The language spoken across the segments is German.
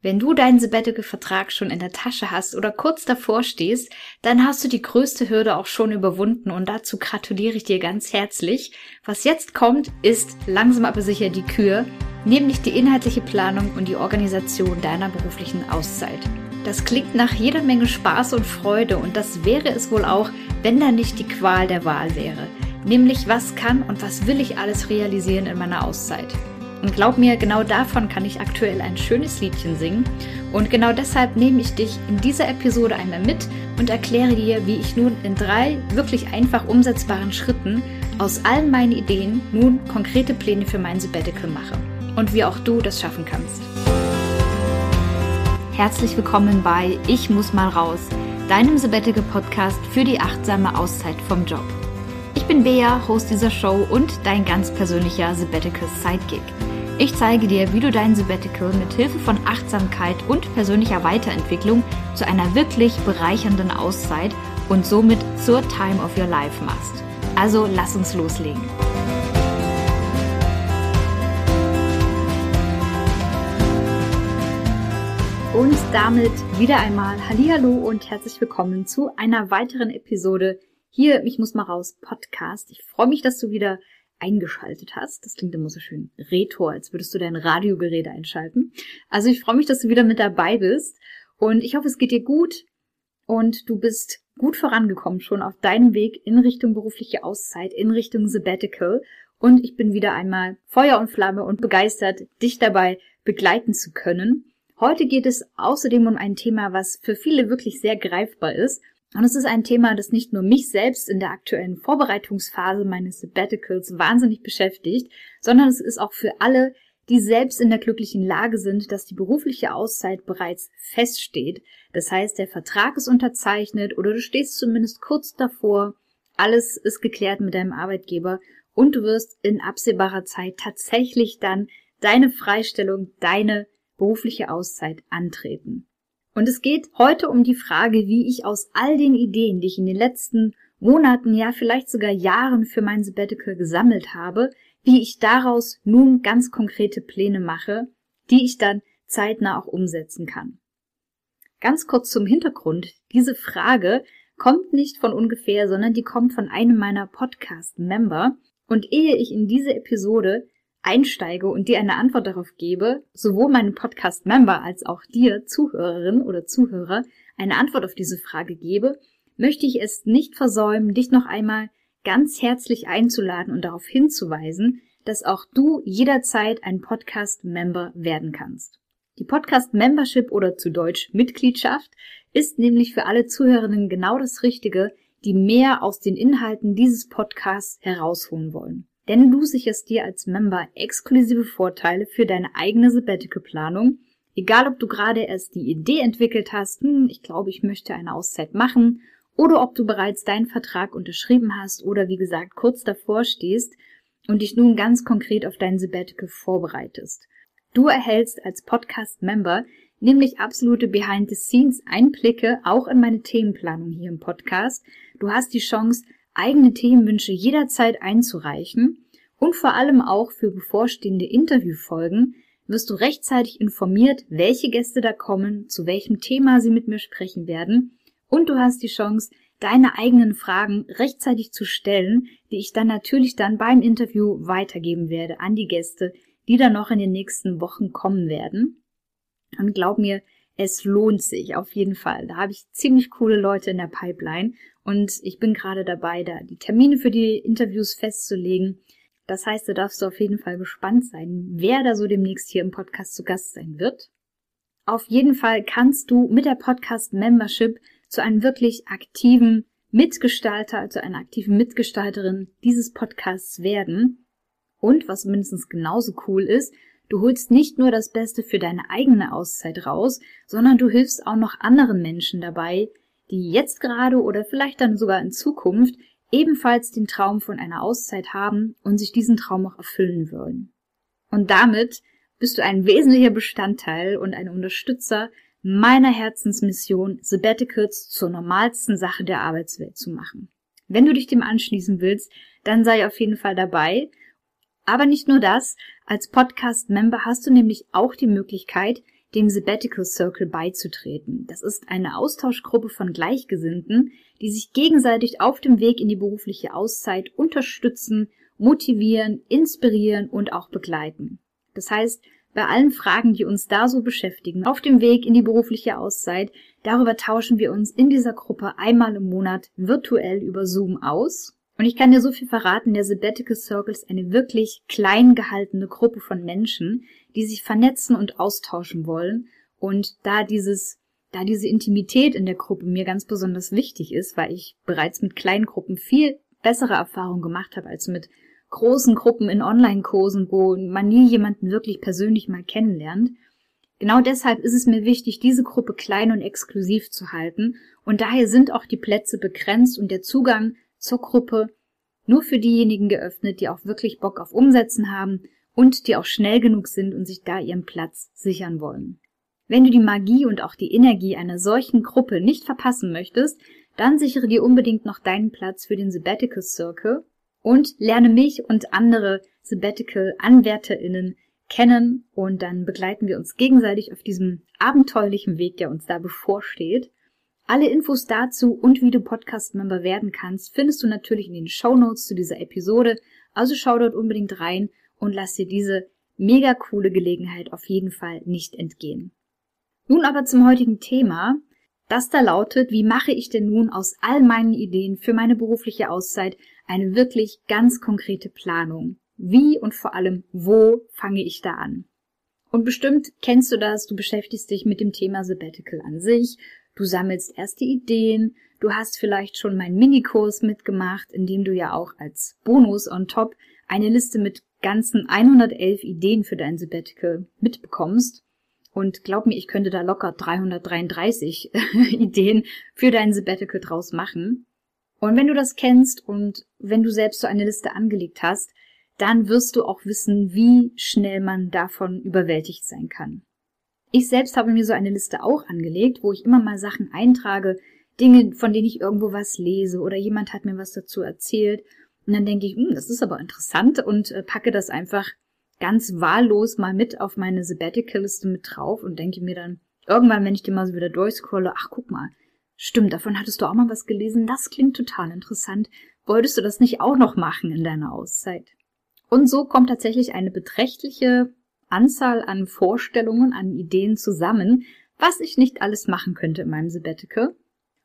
Wenn du deinen Sabbatical-Vertrag schon in der Tasche hast oder kurz davor stehst, dann hast du die größte Hürde auch schon überwunden und dazu gratuliere ich dir ganz herzlich. Was jetzt kommt, ist langsam aber sicher die Kür, nämlich die inhaltliche Planung und die Organisation deiner beruflichen Auszeit. Das klingt nach jeder Menge Spaß und Freude und das wäre es wohl auch, wenn da nicht die Qual der Wahl wäre. Nämlich was kann und was will ich alles realisieren in meiner Auszeit. Und glaub mir, genau davon kann ich aktuell ein schönes Liedchen singen. Und genau deshalb nehme ich dich in dieser Episode einmal mit und erkläre dir, wie ich nun in drei wirklich einfach umsetzbaren Schritten aus allen meinen Ideen nun konkrete Pläne für mein Sabbatical mache. Und wie auch du das schaffen kannst. Herzlich willkommen bei Ich muss mal raus, deinem Sabbatical Podcast für die achtsame Auszeit vom Job. Ich bin Bea, Host dieser Show und dein ganz persönlicher Sabbatical Sidekick. Ich zeige dir, wie du dein Sabbatical mit Hilfe von Achtsamkeit und persönlicher Weiterentwicklung zu einer wirklich bereichernden Auszeit und somit zur Time of Your Life machst. Also lass uns loslegen. Und damit wieder einmal Hallihallo und herzlich willkommen zu einer weiteren Episode hier, ich muss mal raus, Podcast. Ich freue mich, dass du wieder eingeschaltet hast. Das klingt immer so schön retro, als würdest du dein Radiogerät einschalten. Also ich freue mich, dass du wieder mit dabei bist und ich hoffe, es geht dir gut und du bist gut vorangekommen schon auf deinem Weg in Richtung berufliche Auszeit, in Richtung Sabbatical und ich bin wieder einmal Feuer und Flamme und begeistert, dich dabei begleiten zu können. Heute geht es außerdem um ein Thema, was für viele wirklich sehr greifbar ist und es ist ein Thema, das nicht nur mich selbst in der aktuellen Vorbereitungsphase meines Sabbaticals wahnsinnig beschäftigt, sondern es ist auch für alle, die selbst in der glücklichen Lage sind, dass die berufliche Auszeit bereits feststeht. Das heißt, der Vertrag ist unterzeichnet oder du stehst zumindest kurz davor, alles ist geklärt mit deinem Arbeitgeber und du wirst in absehbarer Zeit tatsächlich dann deine Freistellung, deine berufliche Auszeit antreten. Und es geht heute um die Frage, wie ich aus all den Ideen, die ich in den letzten Monaten, ja vielleicht sogar Jahren für mein Sabbatical gesammelt habe, wie ich daraus nun ganz konkrete Pläne mache, die ich dann zeitnah auch umsetzen kann. Ganz kurz zum Hintergrund. Diese Frage kommt nicht von ungefähr, sondern die kommt von einem meiner Podcast-Member. Und ehe ich in diese Episode einsteige und dir eine Antwort darauf gebe, sowohl meinem Podcast-Member als auch dir, Zuhörerin oder Zuhörer, eine Antwort auf diese Frage gebe, möchte ich es nicht versäumen, dich noch einmal ganz herzlich einzuladen und darauf hinzuweisen, dass auch du jederzeit ein Podcast-Member werden kannst. Die Podcast-Membership oder zu Deutsch Mitgliedschaft ist nämlich für alle Zuhörerinnen genau das Richtige, die mehr aus den Inhalten dieses Podcasts herausholen wollen denn du sicherst dir als Member exklusive Vorteile für deine eigene Sabbatical-Planung, egal ob du gerade erst die Idee entwickelt hast, hm, ich glaube, ich möchte eine Auszeit machen, oder ob du bereits deinen Vertrag unterschrieben hast oder wie gesagt kurz davor stehst und dich nun ganz konkret auf dein Sabbatical vorbereitest. Du erhältst als Podcast-Member nämlich absolute Behind-the-Scenes-Einblicke auch in meine Themenplanung hier im Podcast. Du hast die Chance, eigene Themenwünsche jederzeit einzureichen und vor allem auch für bevorstehende Interviewfolgen wirst du rechtzeitig informiert, welche Gäste da kommen, zu welchem Thema sie mit mir sprechen werden und du hast die Chance, deine eigenen Fragen rechtzeitig zu stellen, die ich dann natürlich dann beim Interview weitergeben werde an die Gäste, die dann noch in den nächsten Wochen kommen werden. Und glaub mir, es lohnt sich auf jeden Fall. Da habe ich ziemlich coole Leute in der Pipeline und ich bin gerade dabei, da die Termine für die Interviews festzulegen. Das heißt, da darfst du auf jeden Fall gespannt sein, wer da so demnächst hier im Podcast zu Gast sein wird. Auf jeden Fall kannst du mit der Podcast Membership zu einem wirklich aktiven Mitgestalter, zu einer aktiven Mitgestalterin dieses Podcasts werden. Und was mindestens genauso cool ist, Du holst nicht nur das Beste für deine eigene Auszeit raus, sondern du hilfst auch noch anderen Menschen dabei, die jetzt gerade oder vielleicht dann sogar in Zukunft ebenfalls den Traum von einer Auszeit haben und sich diesen Traum auch erfüllen wollen. Und damit bist du ein wesentlicher Bestandteil und ein Unterstützer meiner Herzensmission, Sabbaticals zur normalsten Sache der Arbeitswelt zu machen. Wenn du dich dem anschließen willst, dann sei auf jeden Fall dabei aber nicht nur das, als Podcast-Member hast du nämlich auch die Möglichkeit, dem Sabbatical Circle beizutreten. Das ist eine Austauschgruppe von Gleichgesinnten, die sich gegenseitig auf dem Weg in die berufliche Auszeit unterstützen, motivieren, inspirieren und auch begleiten. Das heißt, bei allen Fragen, die uns da so beschäftigen, auf dem Weg in die berufliche Auszeit, darüber tauschen wir uns in dieser Gruppe einmal im Monat virtuell über Zoom aus. Und ich kann dir so viel verraten, der Sabbatical Circle ist eine wirklich klein gehaltene Gruppe von Menschen, die sich vernetzen und austauschen wollen. Und da dieses, da diese Intimität in der Gruppe mir ganz besonders wichtig ist, weil ich bereits mit kleinen Gruppen viel bessere Erfahrungen gemacht habe als mit großen Gruppen in Online-Kursen, wo man nie jemanden wirklich persönlich mal kennenlernt. Genau deshalb ist es mir wichtig, diese Gruppe klein und exklusiv zu halten. Und daher sind auch die Plätze begrenzt und der Zugang zur Gruppe nur für diejenigen geöffnet, die auch wirklich Bock auf Umsetzen haben und die auch schnell genug sind und sich da ihren Platz sichern wollen. Wenn du die Magie und auch die Energie einer solchen Gruppe nicht verpassen möchtest, dann sichere dir unbedingt noch deinen Platz für den Sabbatical Circle und lerne mich und andere Sabbatical-AnwärterInnen kennen und dann begleiten wir uns gegenseitig auf diesem abenteuerlichen Weg, der uns da bevorsteht. Alle Infos dazu und wie du Podcast-Member werden kannst, findest du natürlich in den Show Notes zu dieser Episode. Also schau dort unbedingt rein und lass dir diese mega coole Gelegenheit auf jeden Fall nicht entgehen. Nun aber zum heutigen Thema. Das da lautet, wie mache ich denn nun aus all meinen Ideen für meine berufliche Auszeit eine wirklich ganz konkrete Planung. Wie und vor allem, wo fange ich da an? Und bestimmt kennst du das, du beschäftigst dich mit dem Thema Sabbatical an sich, du sammelst erste Ideen, du hast vielleicht schon meinen Minikurs mitgemacht, in dem du ja auch als Bonus on top eine Liste mit ganzen 111 Ideen für dein Sabbatical mitbekommst. Und glaub mir, ich könnte da locker 333 Ideen für dein Sabbatical draus machen. Und wenn du das kennst und wenn du selbst so eine Liste angelegt hast, dann wirst du auch wissen, wie schnell man davon überwältigt sein kann. Ich selbst habe mir so eine Liste auch angelegt, wo ich immer mal Sachen eintrage, Dinge, von denen ich irgendwo was lese oder jemand hat mir was dazu erzählt. Und dann denke ich, hm, das ist aber interessant und äh, packe das einfach ganz wahllos mal mit auf meine Sabbatical-Liste mit drauf und denke mir dann irgendwann, wenn ich die mal so wieder durchscrolle, ach guck mal, Stimmt, davon hattest du auch mal was gelesen. Das klingt total interessant. Wolltest du das nicht auch noch machen in deiner Auszeit? Und so kommt tatsächlich eine beträchtliche Anzahl an Vorstellungen, an Ideen zusammen, was ich nicht alles machen könnte in meinem Sabbatical.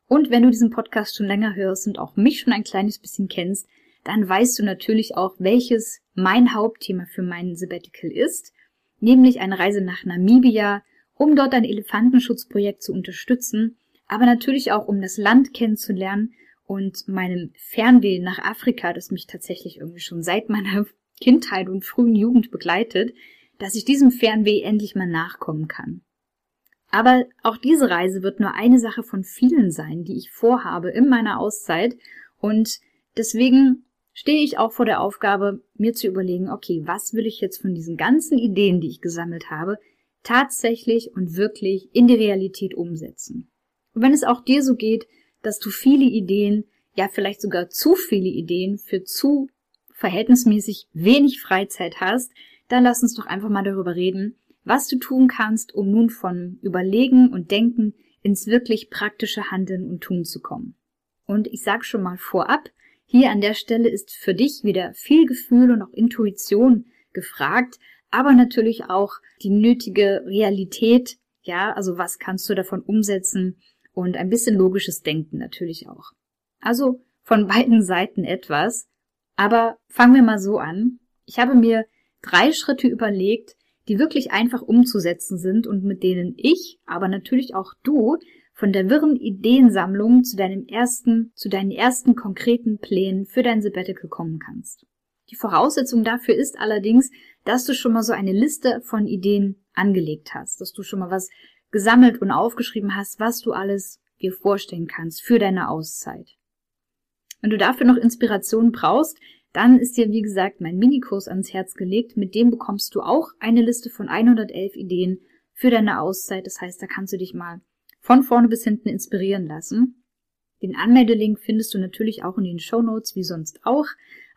Und wenn du diesen Podcast schon länger hörst und auch mich schon ein kleines bisschen kennst, dann weißt du natürlich auch, welches mein Hauptthema für meinen Sabbatical ist, nämlich eine Reise nach Namibia, um dort ein Elefantenschutzprojekt zu unterstützen aber natürlich auch, um das Land kennenzulernen und meinem Fernweh nach Afrika, das mich tatsächlich irgendwie schon seit meiner Kindheit und frühen Jugend begleitet, dass ich diesem Fernweh endlich mal nachkommen kann. Aber auch diese Reise wird nur eine Sache von vielen sein, die ich vorhabe in meiner Auszeit und deswegen stehe ich auch vor der Aufgabe, mir zu überlegen, okay, was will ich jetzt von diesen ganzen Ideen, die ich gesammelt habe, tatsächlich und wirklich in die Realität umsetzen. Und wenn es auch dir so geht, dass du viele Ideen, ja vielleicht sogar zu viele Ideen für zu verhältnismäßig wenig Freizeit hast, dann lass uns doch einfach mal darüber reden, was du tun kannst, um nun von Überlegen und Denken ins wirklich praktische Handeln und Tun zu kommen. Und ich sag schon mal vorab, hier an der Stelle ist für dich wieder viel Gefühl und auch Intuition gefragt, aber natürlich auch die nötige Realität, ja, also was kannst du davon umsetzen, und ein bisschen logisches Denken natürlich auch. Also von beiden Seiten etwas. Aber fangen wir mal so an. Ich habe mir drei Schritte überlegt, die wirklich einfach umzusetzen sind und mit denen ich, aber natürlich auch du, von der wirren Ideensammlung zu deinem ersten, zu deinen ersten konkreten Plänen für dein Sabbatical kommen kannst. Die Voraussetzung dafür ist allerdings, dass du schon mal so eine Liste von Ideen angelegt hast, dass du schon mal was gesammelt und aufgeschrieben hast, was du alles dir vorstellen kannst für deine Auszeit. Wenn du dafür noch Inspiration brauchst, dann ist dir, wie gesagt, mein Minikurs ans Herz gelegt. Mit dem bekommst du auch eine Liste von 111 Ideen für deine Auszeit. Das heißt, da kannst du dich mal von vorne bis hinten inspirieren lassen. Den Anmeldelink findest du natürlich auch in den Show Notes, wie sonst auch.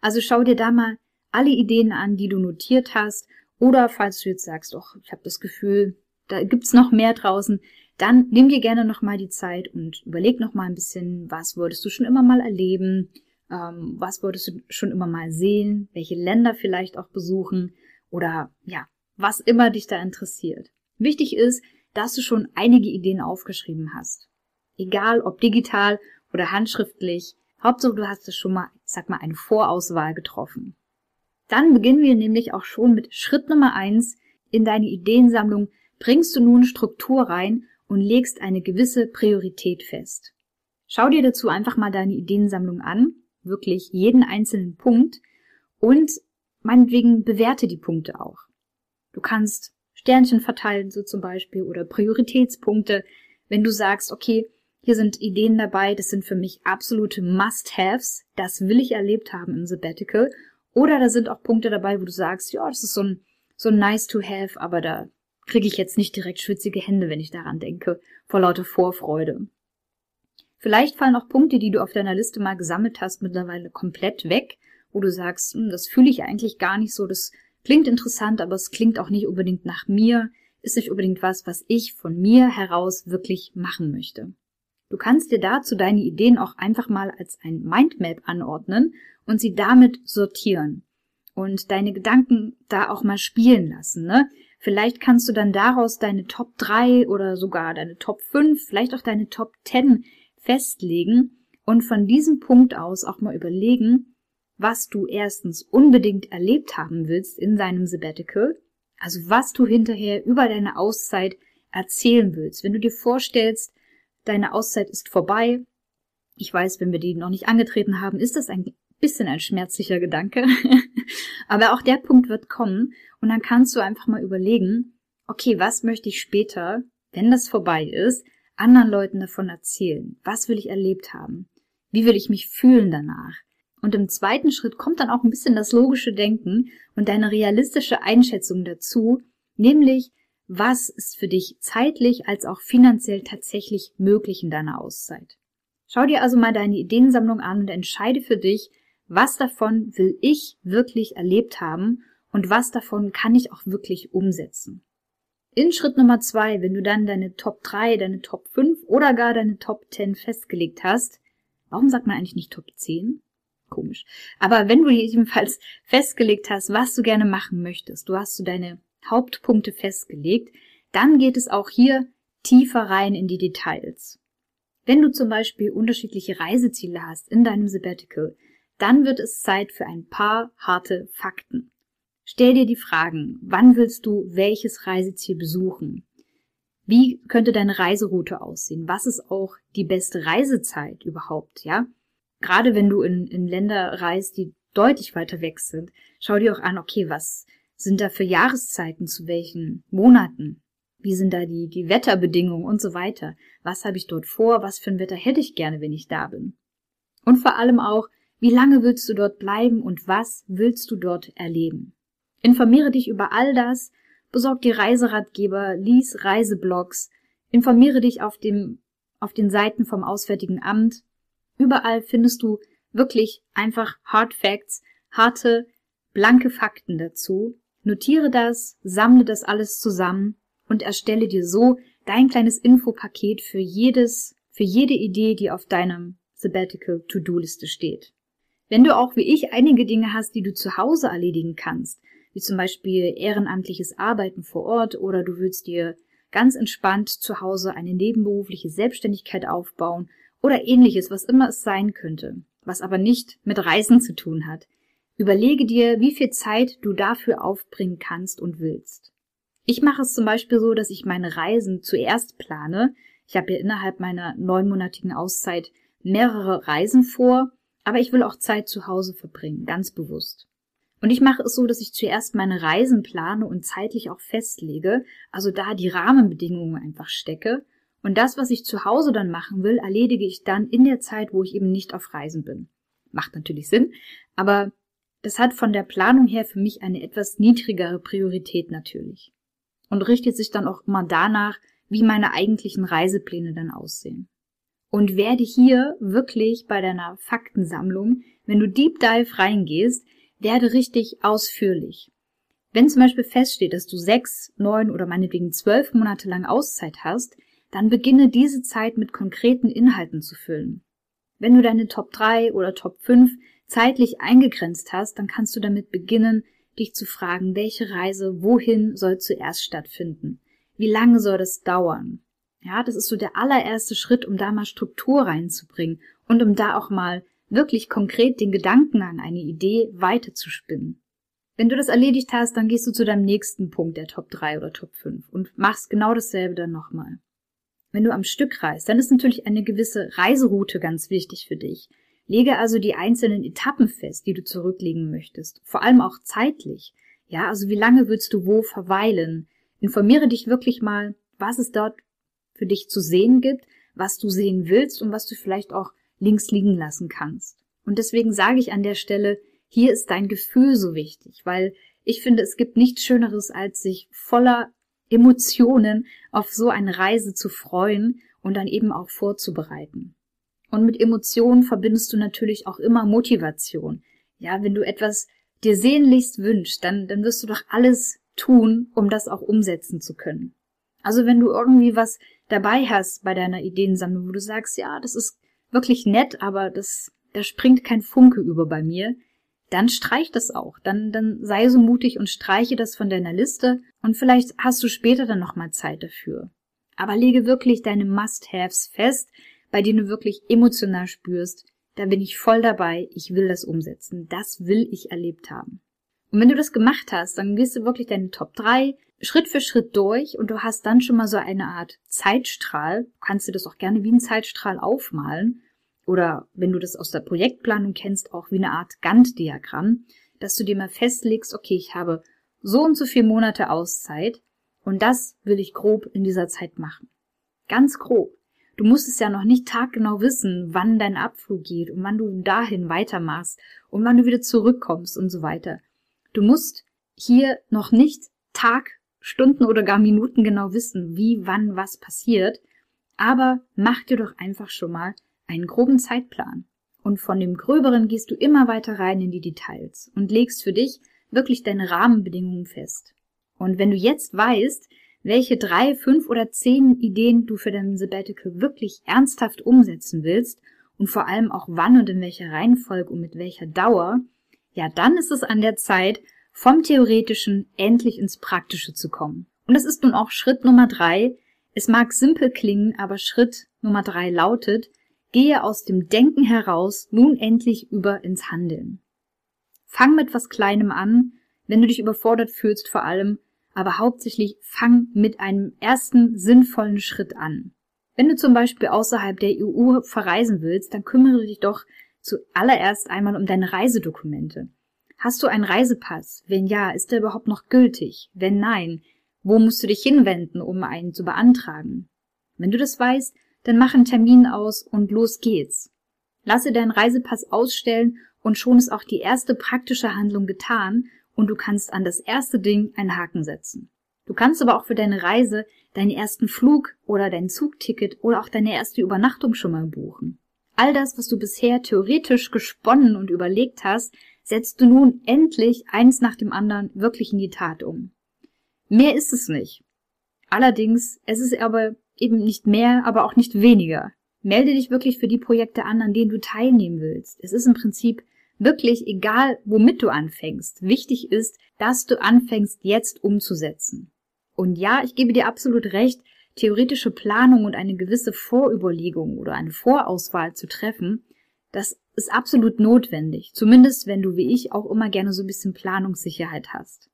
Also schau dir da mal alle Ideen an, die du notiert hast. Oder falls du jetzt sagst, doch, ich habe das Gefühl, da gibt's noch mehr draußen, dann nimm dir gerne nochmal die Zeit und überleg nochmal ein bisschen, was würdest du schon immer mal erleben, ähm, was würdest du schon immer mal sehen, welche Länder vielleicht auch besuchen oder ja, was immer dich da interessiert. Wichtig ist, dass du schon einige Ideen aufgeschrieben hast. Egal ob digital oder handschriftlich, Hauptsache du hast es schon mal, sag mal, eine Vorauswahl getroffen. Dann beginnen wir nämlich auch schon mit Schritt Nummer eins. In deine Ideensammlung bringst du nun Struktur rein und legst eine gewisse Priorität fest. Schau dir dazu einfach mal deine Ideensammlung an, wirklich jeden einzelnen Punkt und meinetwegen bewerte die Punkte auch. Du kannst Sternchen verteilen, so zum Beispiel, oder Prioritätspunkte, wenn du sagst, okay, hier sind Ideen dabei, das sind für mich absolute Must-Haves, das will ich erlebt haben im Sabbatical. Oder da sind auch Punkte dabei, wo du sagst, ja, das ist so ein, so ein nice to have, aber da kriege ich jetzt nicht direkt schwitzige Hände, wenn ich daran denke, vor lauter Vorfreude. Vielleicht fallen auch Punkte, die du auf deiner Liste mal gesammelt hast, mittlerweile komplett weg, wo du sagst, hm, das fühle ich eigentlich gar nicht so, das klingt interessant, aber es klingt auch nicht unbedingt nach mir, ist nicht unbedingt was, was ich von mir heraus wirklich machen möchte. Du kannst dir dazu deine Ideen auch einfach mal als ein Mindmap anordnen und sie damit sortieren und deine Gedanken da auch mal spielen lassen. Ne? Vielleicht kannst du dann daraus deine Top 3 oder sogar deine Top 5, vielleicht auch deine Top 10 festlegen und von diesem Punkt aus auch mal überlegen, was du erstens unbedingt erlebt haben willst in deinem Sabbatical, also was du hinterher über deine Auszeit erzählen willst. Wenn du dir vorstellst, deine Auszeit ist vorbei, ich weiß, wenn wir die noch nicht angetreten haben, ist das ein bisschen ein schmerzlicher Gedanke. Aber auch der Punkt wird kommen und dann kannst du einfach mal überlegen, okay, was möchte ich später, wenn das vorbei ist, anderen Leuten davon erzählen? Was will ich erlebt haben? Wie will ich mich fühlen danach? Und im zweiten Schritt kommt dann auch ein bisschen das logische Denken und deine realistische Einschätzung dazu, nämlich was ist für dich zeitlich als auch finanziell tatsächlich möglich in deiner Auszeit. Schau dir also mal deine Ideensammlung an und entscheide für dich, was davon will ich wirklich erlebt haben und was davon kann ich auch wirklich umsetzen. In Schritt Nummer zwei, wenn du dann deine Top 3, deine Top 5 oder gar deine Top 10 festgelegt hast, warum sagt man eigentlich nicht Top 10? Komisch. Aber wenn du jedenfalls festgelegt hast, was du gerne machen möchtest, du hast so deine Hauptpunkte festgelegt, dann geht es auch hier tiefer rein in die Details. Wenn du zum Beispiel unterschiedliche Reiseziele hast in deinem Sabbatical, dann wird es Zeit für ein paar harte Fakten. Stell dir die Fragen, wann willst du welches Reiseziel besuchen? Wie könnte deine Reiseroute aussehen? Was ist auch die beste Reisezeit überhaupt, ja? Gerade wenn du in, in Länder reist, die deutlich weiter weg sind, schau dir auch an, okay, was sind da für Jahreszeiten zu welchen Monaten? Wie sind da die, die Wetterbedingungen und so weiter? Was habe ich dort vor? Was für ein Wetter hätte ich gerne, wenn ich da bin? Und vor allem auch, wie lange willst du dort bleiben und was willst du dort erleben? Informiere dich über all das, besorg dir Reiseratgeber, lies Reiseblogs, informiere dich auf dem, auf den Seiten vom Auswärtigen Amt. Überall findest du wirklich einfach Hard Facts, harte, blanke Fakten dazu. Notiere das, sammle das alles zusammen und erstelle dir so dein kleines Infopaket für jedes, für jede Idee, die auf deinem Sabbatical To-Do-Liste steht. Wenn du auch wie ich einige Dinge hast, die du zu Hause erledigen kannst, wie zum Beispiel ehrenamtliches Arbeiten vor Ort oder du willst dir ganz entspannt zu Hause eine nebenberufliche Selbstständigkeit aufbauen oder ähnliches, was immer es sein könnte, was aber nicht mit Reisen zu tun hat. Überlege dir, wie viel Zeit du dafür aufbringen kannst und willst. Ich mache es zum Beispiel so, dass ich meine Reisen zuerst plane. Ich habe ja innerhalb meiner neunmonatigen Auszeit mehrere Reisen vor aber ich will auch Zeit zu Hause verbringen, ganz bewusst. Und ich mache es so, dass ich zuerst meine Reisen plane und zeitlich auch festlege, also da die Rahmenbedingungen einfach stecke. Und das, was ich zu Hause dann machen will, erledige ich dann in der Zeit, wo ich eben nicht auf Reisen bin. Macht natürlich Sinn, aber das hat von der Planung her für mich eine etwas niedrigere Priorität natürlich. Und richtet sich dann auch immer danach, wie meine eigentlichen Reisepläne dann aussehen und werde hier wirklich bei deiner Faktensammlung, wenn du Deep Dive reingehst, werde richtig ausführlich. Wenn zum Beispiel feststeht, dass du sechs, neun oder meinetwegen zwölf Monate lang Auszeit hast, dann beginne diese Zeit mit konkreten Inhalten zu füllen. Wenn du deine Top 3 oder Top 5 zeitlich eingegrenzt hast, dann kannst du damit beginnen, dich zu fragen, welche Reise wohin soll zuerst stattfinden? Wie lange soll das dauern? Ja, das ist so der allererste Schritt, um da mal Struktur reinzubringen und um da auch mal wirklich konkret den Gedanken an eine Idee weiterzuspinnen. Wenn du das erledigt hast, dann gehst du zu deinem nächsten Punkt der Top 3 oder Top 5 und machst genau dasselbe dann nochmal. Wenn du am Stück reist, dann ist natürlich eine gewisse Reiseroute ganz wichtig für dich. Lege also die einzelnen Etappen fest, die du zurücklegen möchtest, vor allem auch zeitlich. Ja, also wie lange willst du wo verweilen? Informiere dich wirklich mal, was es dort für dich zu sehen gibt, was du sehen willst und was du vielleicht auch links liegen lassen kannst. Und deswegen sage ich an der Stelle, hier ist dein Gefühl so wichtig, weil ich finde, es gibt nichts Schöneres, als sich voller Emotionen auf so eine Reise zu freuen und dann eben auch vorzubereiten. Und mit Emotionen verbindest du natürlich auch immer Motivation. Ja, wenn du etwas dir sehnlichst wünschst, dann, dann wirst du doch alles tun, um das auch umsetzen zu können. Also wenn du irgendwie was dabei hast bei deiner Ideensammlung, wo du sagst, ja, das ist wirklich nett, aber das, da springt kein Funke über bei mir, dann streich das auch. Dann, dann sei so mutig und streiche das von deiner Liste und vielleicht hast du später dann nochmal Zeit dafür. Aber lege wirklich deine Must-Haves fest, bei denen du wirklich emotional spürst, da bin ich voll dabei, ich will das umsetzen, das will ich erlebt haben. Und wenn du das gemacht hast, dann gehst du wirklich deine Top 3 Schritt für Schritt durch und du hast dann schon mal so eine Art Zeitstrahl. Du kannst dir das auch gerne wie ein Zeitstrahl aufmalen. Oder wenn du das aus der Projektplanung kennst, auch wie eine Art Gantt-Diagramm, dass du dir mal festlegst, okay, ich habe so und so viele Monate Auszeit und das will ich grob in dieser Zeit machen. Ganz grob. Du musst es ja noch nicht taggenau wissen, wann dein Abflug geht und wann du dahin weitermachst und wann du wieder zurückkommst und so weiter. Du musst hier noch nicht Tag, Stunden oder gar Minuten genau wissen, wie, wann, was passiert, aber mach dir doch einfach schon mal einen groben Zeitplan. Und von dem Gröberen gehst du immer weiter rein in die Details und legst für dich wirklich deine Rahmenbedingungen fest. Und wenn du jetzt weißt, welche drei, fünf oder zehn Ideen du für dein Sabbatical wirklich ernsthaft umsetzen willst und vor allem auch wann und in welcher Reihenfolge und mit welcher Dauer, ja, dann ist es an der Zeit, vom Theoretischen endlich ins Praktische zu kommen. Und das ist nun auch Schritt Nummer drei. Es mag simpel klingen, aber Schritt Nummer drei lautet, gehe aus dem Denken heraus nun endlich über ins Handeln. Fang mit was Kleinem an, wenn du dich überfordert fühlst vor allem, aber hauptsächlich fang mit einem ersten sinnvollen Schritt an. Wenn du zum Beispiel außerhalb der EU verreisen willst, dann kümmere dich doch zuallererst einmal um deine Reisedokumente. Hast du einen Reisepass? Wenn ja, ist der überhaupt noch gültig? Wenn nein, wo musst du dich hinwenden, um einen zu beantragen? Wenn du das weißt, dann mach einen Termin aus und los geht's. Lasse deinen Reisepass ausstellen und schon ist auch die erste praktische Handlung getan und du kannst an das erste Ding einen Haken setzen. Du kannst aber auch für deine Reise deinen ersten Flug oder dein Zugticket oder auch deine erste Übernachtung schon mal buchen. All das, was du bisher theoretisch gesponnen und überlegt hast, setzt du nun endlich eins nach dem anderen wirklich in die Tat um. Mehr ist es nicht. Allerdings, es ist aber eben nicht mehr, aber auch nicht weniger. Melde dich wirklich für die Projekte an, an denen du teilnehmen willst. Es ist im Prinzip Wirklich egal, womit du anfängst. Wichtig ist, dass du anfängst, jetzt umzusetzen. Und ja, ich gebe dir absolut recht, theoretische Planung und eine gewisse Vorüberlegung oder eine Vorauswahl zu treffen, das ist absolut notwendig. Zumindest wenn du wie ich auch immer gerne so ein bisschen Planungssicherheit hast.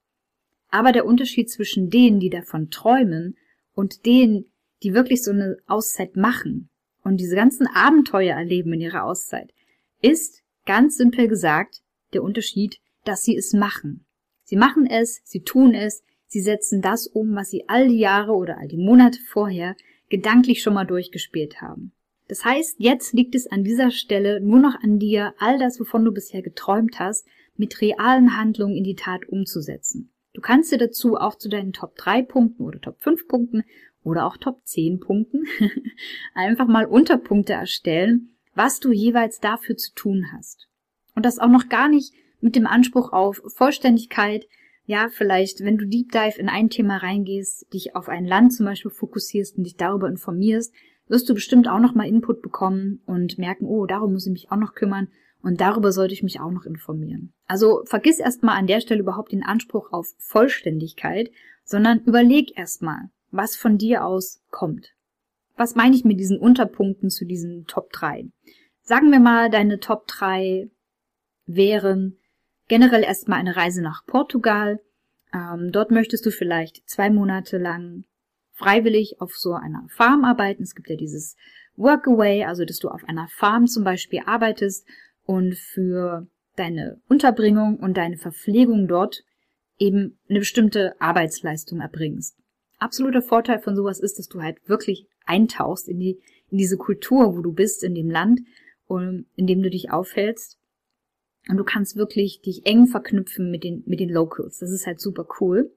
Aber der Unterschied zwischen denen, die davon träumen und denen, die wirklich so eine Auszeit machen und diese ganzen Abenteuer erleben in ihrer Auszeit, ist, Ganz simpel gesagt, der Unterschied, dass sie es machen. Sie machen es, sie tun es, sie setzen das um, was sie all die Jahre oder all die Monate vorher gedanklich schon mal durchgespielt haben. Das heißt, jetzt liegt es an dieser Stelle nur noch an dir, all das, wovon du bisher geträumt hast, mit realen Handlungen in die Tat umzusetzen. Du kannst dir dazu auch zu deinen Top 3 Punkten oder Top 5 Punkten oder auch Top 10 Punkten einfach mal Unterpunkte erstellen, was du jeweils dafür zu tun hast. Und das auch noch gar nicht mit dem Anspruch auf Vollständigkeit, Ja, vielleicht, wenn du Deep Dive in ein Thema reingehst, dich auf ein Land zum Beispiel fokussierst und dich darüber informierst, wirst du bestimmt auch nochmal Input bekommen und merken, oh, darum muss ich mich auch noch kümmern und darüber sollte ich mich auch noch informieren. Also vergiss erstmal an der Stelle überhaupt den Anspruch auf Vollständigkeit, sondern überleg erstmal, was von dir aus kommt. Was meine ich mit diesen Unterpunkten zu diesen Top 3? Sagen wir mal, deine Top 3 wären generell erstmal eine Reise nach Portugal. Ähm, dort möchtest du vielleicht zwei Monate lang freiwillig auf so einer Farm arbeiten. Es gibt ja dieses Workaway, also dass du auf einer Farm zum Beispiel arbeitest und für deine Unterbringung und deine Verpflegung dort eben eine bestimmte Arbeitsleistung erbringst. Absoluter Vorteil von sowas ist, dass du halt wirklich eintauchst in die, in diese Kultur, wo du bist, in dem Land, in dem du dich aufhältst. Und du kannst wirklich dich eng verknüpfen mit den, mit den Locals. Das ist halt super cool.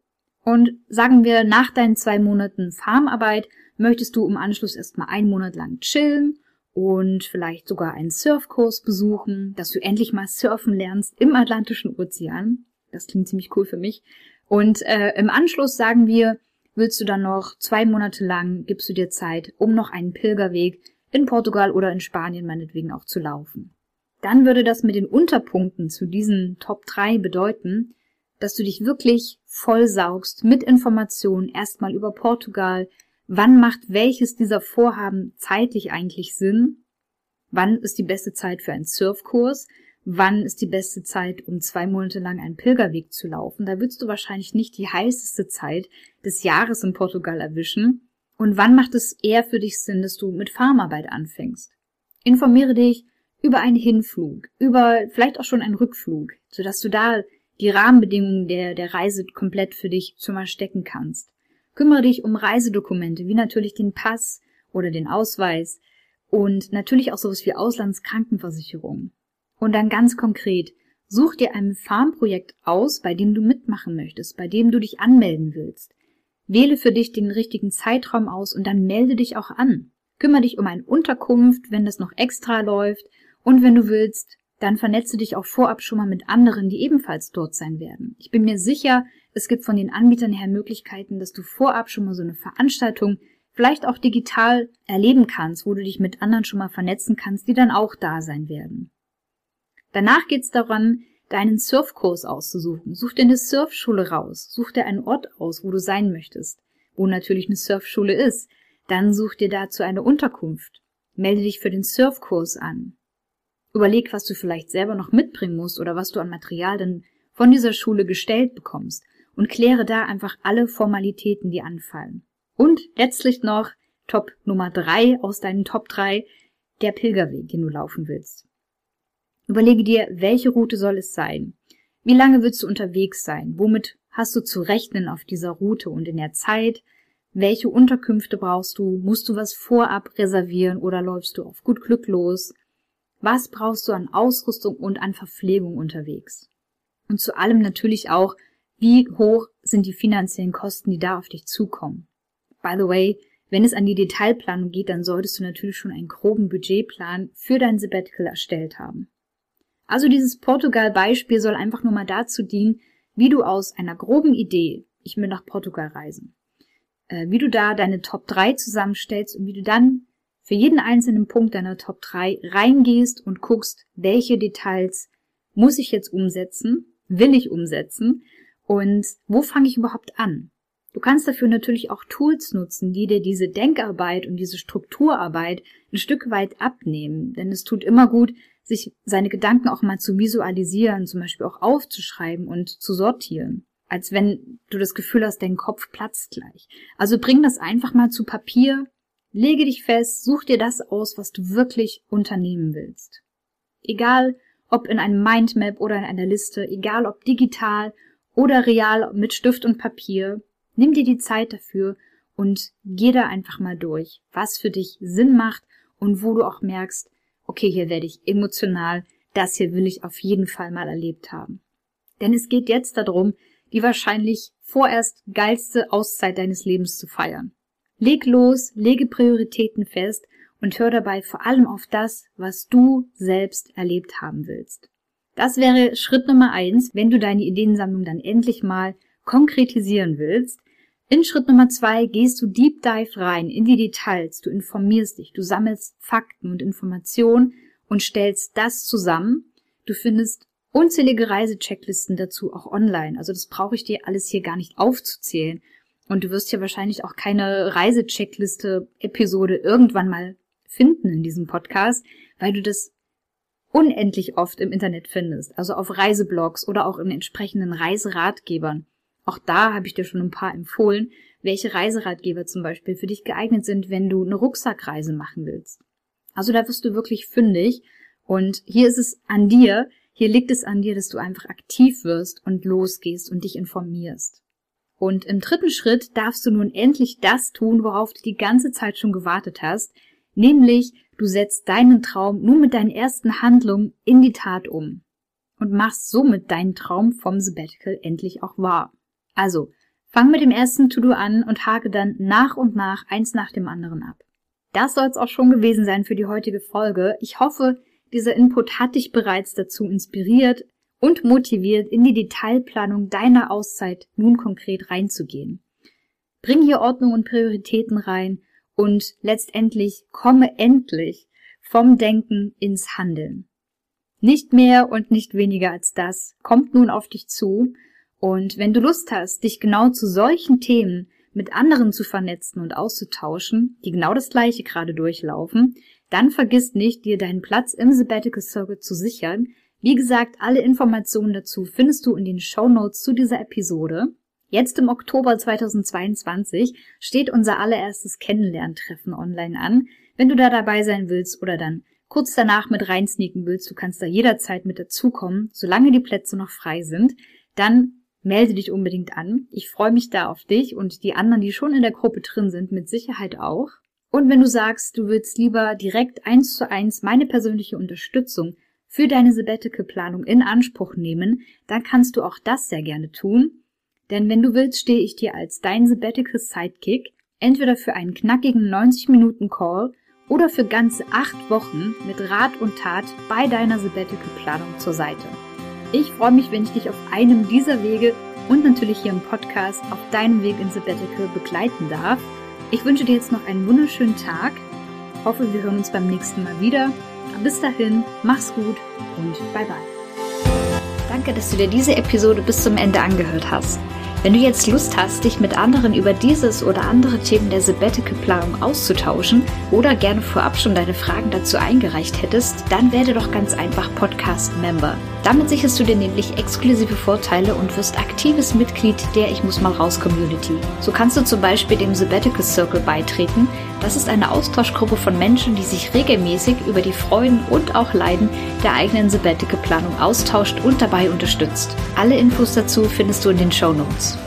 Und sagen wir, nach deinen zwei Monaten Farmarbeit möchtest du im Anschluss erstmal einen Monat lang chillen und vielleicht sogar einen Surfkurs besuchen, dass du endlich mal surfen lernst im Atlantischen Ozean. Das klingt ziemlich cool für mich. Und äh, im Anschluss sagen wir, willst du dann noch zwei Monate lang, gibst du dir Zeit, um noch einen Pilgerweg in Portugal oder in Spanien meinetwegen auch zu laufen. Dann würde das mit den Unterpunkten zu diesen Top 3 bedeuten, dass du dich wirklich vollsaugst mit Informationen erstmal über Portugal, Wann macht welches dieser Vorhaben zeitlich eigentlich Sinn? Wann ist die beste Zeit für einen Surfkurs? Wann ist die beste Zeit, um zwei Monate lang einen Pilgerweg zu laufen? Da würdest du wahrscheinlich nicht die heißeste Zeit des Jahres in Portugal erwischen. Und wann macht es eher für dich Sinn, dass du mit Farmarbeit anfängst? Informiere dich über einen Hinflug, über vielleicht auch schon einen Rückflug, sodass du da die Rahmenbedingungen der, der Reise komplett für dich schon mal stecken kannst. Kümmere dich um Reisedokumente, wie natürlich den Pass oder den Ausweis und natürlich auch sowas wie Auslandskrankenversicherung. Und dann ganz konkret, such dir ein Farmprojekt aus, bei dem du mitmachen möchtest, bei dem du dich anmelden willst. Wähle für dich den richtigen Zeitraum aus und dann melde dich auch an. Kümmere dich um eine Unterkunft, wenn das noch extra läuft und wenn du willst, dann vernetze dich auch vorab schon mal mit anderen, die ebenfalls dort sein werden. Ich bin mir sicher, es gibt von den Anbietern her Möglichkeiten, dass du vorab schon mal so eine Veranstaltung vielleicht auch digital erleben kannst, wo du dich mit anderen schon mal vernetzen kannst, die dann auch da sein werden. Danach geht's daran, deinen Surfkurs auszusuchen. Such dir eine Surfschule raus. Such dir einen Ort aus, wo du sein möchtest, wo natürlich eine Surfschule ist. Dann such dir dazu eine Unterkunft. Melde dich für den Surfkurs an. Überleg, was du vielleicht selber noch mitbringen musst oder was du an Material dann von dieser Schule gestellt bekommst und kläre da einfach alle Formalitäten, die anfallen. Und letztlich noch Top Nummer drei aus deinen Top drei, der Pilgerweg, den du laufen willst. Überlege dir, welche Route soll es sein? Wie lange willst du unterwegs sein? Womit hast du zu rechnen auf dieser Route und in der Zeit? Welche Unterkünfte brauchst du? Musst du was vorab reservieren oder läufst du auf gut Glück los? Was brauchst du an Ausrüstung und an Verpflegung unterwegs? Und zu allem natürlich auch, wie hoch sind die finanziellen Kosten, die da auf dich zukommen? By the way, wenn es an die Detailplanung geht, dann solltest du natürlich schon einen groben Budgetplan für dein Sabbatical erstellt haben. Also dieses Portugal-Beispiel soll einfach nur mal dazu dienen, wie du aus einer groben Idee, ich will nach Portugal reisen, äh, wie du da deine Top 3 zusammenstellst und wie du dann für jeden einzelnen Punkt deiner Top 3 reingehst und guckst, welche Details muss ich jetzt umsetzen, will ich umsetzen und wo fange ich überhaupt an? Du kannst dafür natürlich auch Tools nutzen, die dir diese Denkarbeit und diese Strukturarbeit ein Stück weit abnehmen. Denn es tut immer gut, sich seine Gedanken auch mal zu visualisieren, zum Beispiel auch aufzuschreiben und zu sortieren. Als wenn du das Gefühl hast, dein Kopf platzt gleich. Also bring das einfach mal zu Papier, lege dich fest, such dir das aus, was du wirklich unternehmen willst. Egal, ob in einem Mindmap oder in einer Liste, egal ob digital oder real mit Stift und Papier. Nimm dir die Zeit dafür und geh da einfach mal durch, was für dich Sinn macht und wo du auch merkst, okay, hier werde ich emotional, das hier will ich auf jeden Fall mal erlebt haben. Denn es geht jetzt darum, die wahrscheinlich vorerst geilste Auszeit deines Lebens zu feiern. Leg los, lege Prioritäten fest und hör dabei vor allem auf das, was du selbst erlebt haben willst. Das wäre Schritt Nummer eins, wenn du deine Ideensammlung dann endlich mal konkretisieren willst. In Schritt Nummer zwei gehst du Deep Dive rein in die Details, du informierst dich, du sammelst Fakten und Informationen und stellst das zusammen. Du findest unzählige Reisechecklisten dazu auch online. Also das brauche ich dir alles hier gar nicht aufzuzählen. Und du wirst ja wahrscheinlich auch keine Reisecheckliste-Episode irgendwann mal finden in diesem Podcast, weil du das unendlich oft im Internet findest. Also auf Reiseblogs oder auch in entsprechenden Reiseratgebern. Auch da habe ich dir schon ein paar empfohlen, welche Reiseratgeber zum Beispiel für dich geeignet sind, wenn du eine Rucksackreise machen willst. Also da wirst du wirklich fündig. Und hier ist es an dir, hier liegt es an dir, dass du einfach aktiv wirst und losgehst und dich informierst. Und im dritten Schritt darfst du nun endlich das tun, worauf du die ganze Zeit schon gewartet hast, nämlich du setzt deinen Traum nun mit deinen ersten Handlungen in die Tat um und machst somit deinen Traum vom Sabbatical endlich auch wahr. Also, fang mit dem ersten To-Do an und hake dann nach und nach eins nach dem anderen ab. Das soll es auch schon gewesen sein für die heutige Folge. Ich hoffe, dieser Input hat dich bereits dazu inspiriert und motiviert, in die Detailplanung deiner Auszeit nun konkret reinzugehen. Bring hier Ordnung und Prioritäten rein und letztendlich komme endlich vom Denken ins Handeln. Nicht mehr und nicht weniger als das kommt nun auf dich zu und wenn du Lust hast, dich genau zu solchen Themen mit anderen zu vernetzen und auszutauschen, die genau das gleiche gerade durchlaufen, dann vergiss nicht, dir deinen Platz im Sabbatical Circle zu sichern. Wie gesagt, alle Informationen dazu findest du in den Show Notes zu dieser Episode. Jetzt im Oktober 2022 steht unser allererstes Kennenlerntreffen online an. Wenn du da dabei sein willst oder dann kurz danach mit reinsneaken willst, du kannst da jederzeit mit dazukommen, solange die Plätze noch frei sind, dann melde dich unbedingt an. Ich freue mich da auf dich und die anderen, die schon in der Gruppe drin sind, mit Sicherheit auch. Und wenn du sagst, du willst lieber direkt eins zu eins meine persönliche Unterstützung für deine Sabbatical-Planung in Anspruch nehmen, dann kannst du auch das sehr gerne tun. Denn wenn du willst, stehe ich dir als dein Sabbatical Sidekick entweder für einen knackigen 90 Minuten Call oder für ganze acht Wochen mit Rat und Tat bei deiner Sabbatical-Planung zur Seite. Ich freue mich, wenn ich dich auf einem dieser Wege und natürlich hier im Podcast auf deinem Weg ins Sabbatical begleiten darf. Ich wünsche dir jetzt noch einen wunderschönen Tag. Hoffe, wir hören uns beim nächsten Mal wieder. Bis dahin, mach's gut und bye bye. Danke, dass du dir diese Episode bis zum Ende angehört hast. Wenn du jetzt Lust hast, dich mit anderen über dieses oder andere Themen der Sabbatical-Planung auszutauschen oder gerne vorab schon deine Fragen dazu eingereicht hättest, dann werde doch ganz einfach Podcast-Member. Damit sicherst du dir nämlich exklusive Vorteile und wirst aktives Mitglied der Ich muss mal raus Community. So kannst du zum Beispiel dem Sabbatical Circle beitreten. Das ist eine Austauschgruppe von Menschen, die sich regelmäßig über die Freuden und auch Leiden der eigenen Sabbatical Planung austauscht und dabei unterstützt. Alle Infos dazu findest du in den Show Notes.